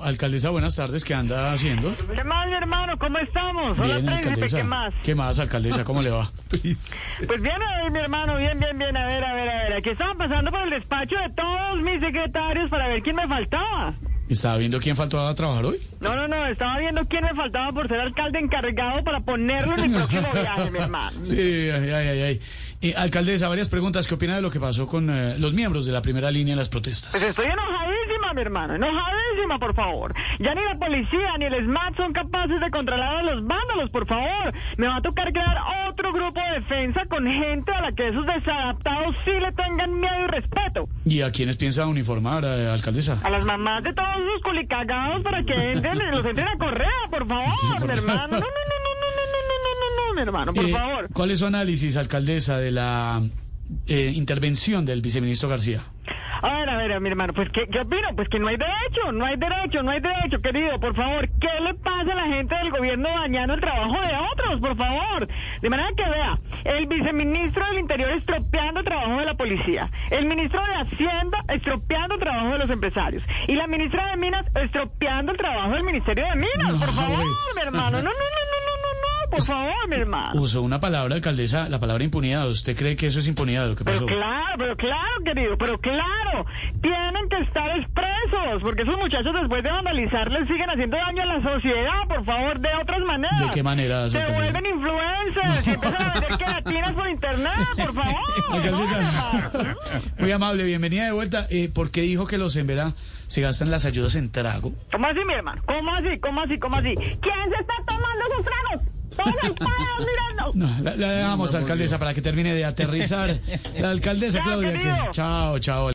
Pero, alcaldesa, buenas tardes, ¿qué anda haciendo? ¿Qué más, mi hermano? ¿Cómo estamos? Hola, Bien, príncipe, alcaldesa. ¿qué más? ¿Qué más, alcaldesa? ¿Cómo le va? Pues bien, a ver, mi hermano, bien, bien, bien, a ver, a ver, a ver. Aquí estaban pasando por el despacho de todos mis secretarios para ver quién me faltaba. ¿Estaba viendo quién faltó a trabajar hoy? No, no, no, estaba viendo quién me faltaba por ser alcalde encargado para ponerlo en mi próximo viaje, mi hermano. Sí, ay, ay, ay. ay. Eh, alcaldesa, varias preguntas. ¿Qué opina de lo que pasó con eh, los miembros de la primera línea en las protestas? Pues estoy mi hermano, enojadísima, por favor. Ya ni la policía ni el SMAT son capaces de controlar a los vándalos, por favor. Me va a tocar crear otro grupo de defensa con gente a la que esos desadaptados sí le tengan miedo y respeto. ¿Y a quiénes piensa uniformar, eh, alcaldesa? A las mamás de todos esos culicagados para que entren, los entren a correa, por favor, mi hermano. No, no, no, no, no, no, no, no, no, no, mi hermano, por Eh, favor. ¿Cuál es su análisis, alcaldesa, de la eh, intervención del viceministro García? A ver, a ver, mi hermano, pues ¿qué, ¿qué opino? Pues que no hay derecho, no hay derecho, no hay derecho, querido, por favor. ¿Qué le pasa a la gente del gobierno dañando el trabajo de otros, por favor? De manera que vea, el viceministro del Interior estropeando el trabajo de la policía, el ministro de Hacienda estropeando el trabajo de los empresarios y la ministra de Minas estropeando el trabajo del Ministerio de Minas, No, por favor, mi hermano. No, no, no, no, no, no, no, por favor, mi hermano. Usó una palabra, alcaldesa, la palabra impunidad. ¿Usted cree que eso es impunidad, lo que pasó? Pero claro, pero claro, querido, pero claro, tienen que estar expresos, porque esos muchachos después de vandalizarles siguen haciendo daño a la sociedad, por favor, de otras maneras. ¿De qué manera, Se vuelven influencers y empiezan a vender queratinas por internet, por favor. ¿no, Alcaldesa, muy amable, bienvenida de vuelta. Eh, ¿Por qué dijo que los en Vera se gastan las ayudas en trago? ¿Cómo así, mi hermano? ¿Cómo así? ¿Cómo así? ¿Cómo así? ¿Quién se está tomando esos tragos? Mirando. No, la, la dejamos, alcaldesa, para que termine de aterrizar. La alcaldesa Chao, Claudia. que-. Chao, chao.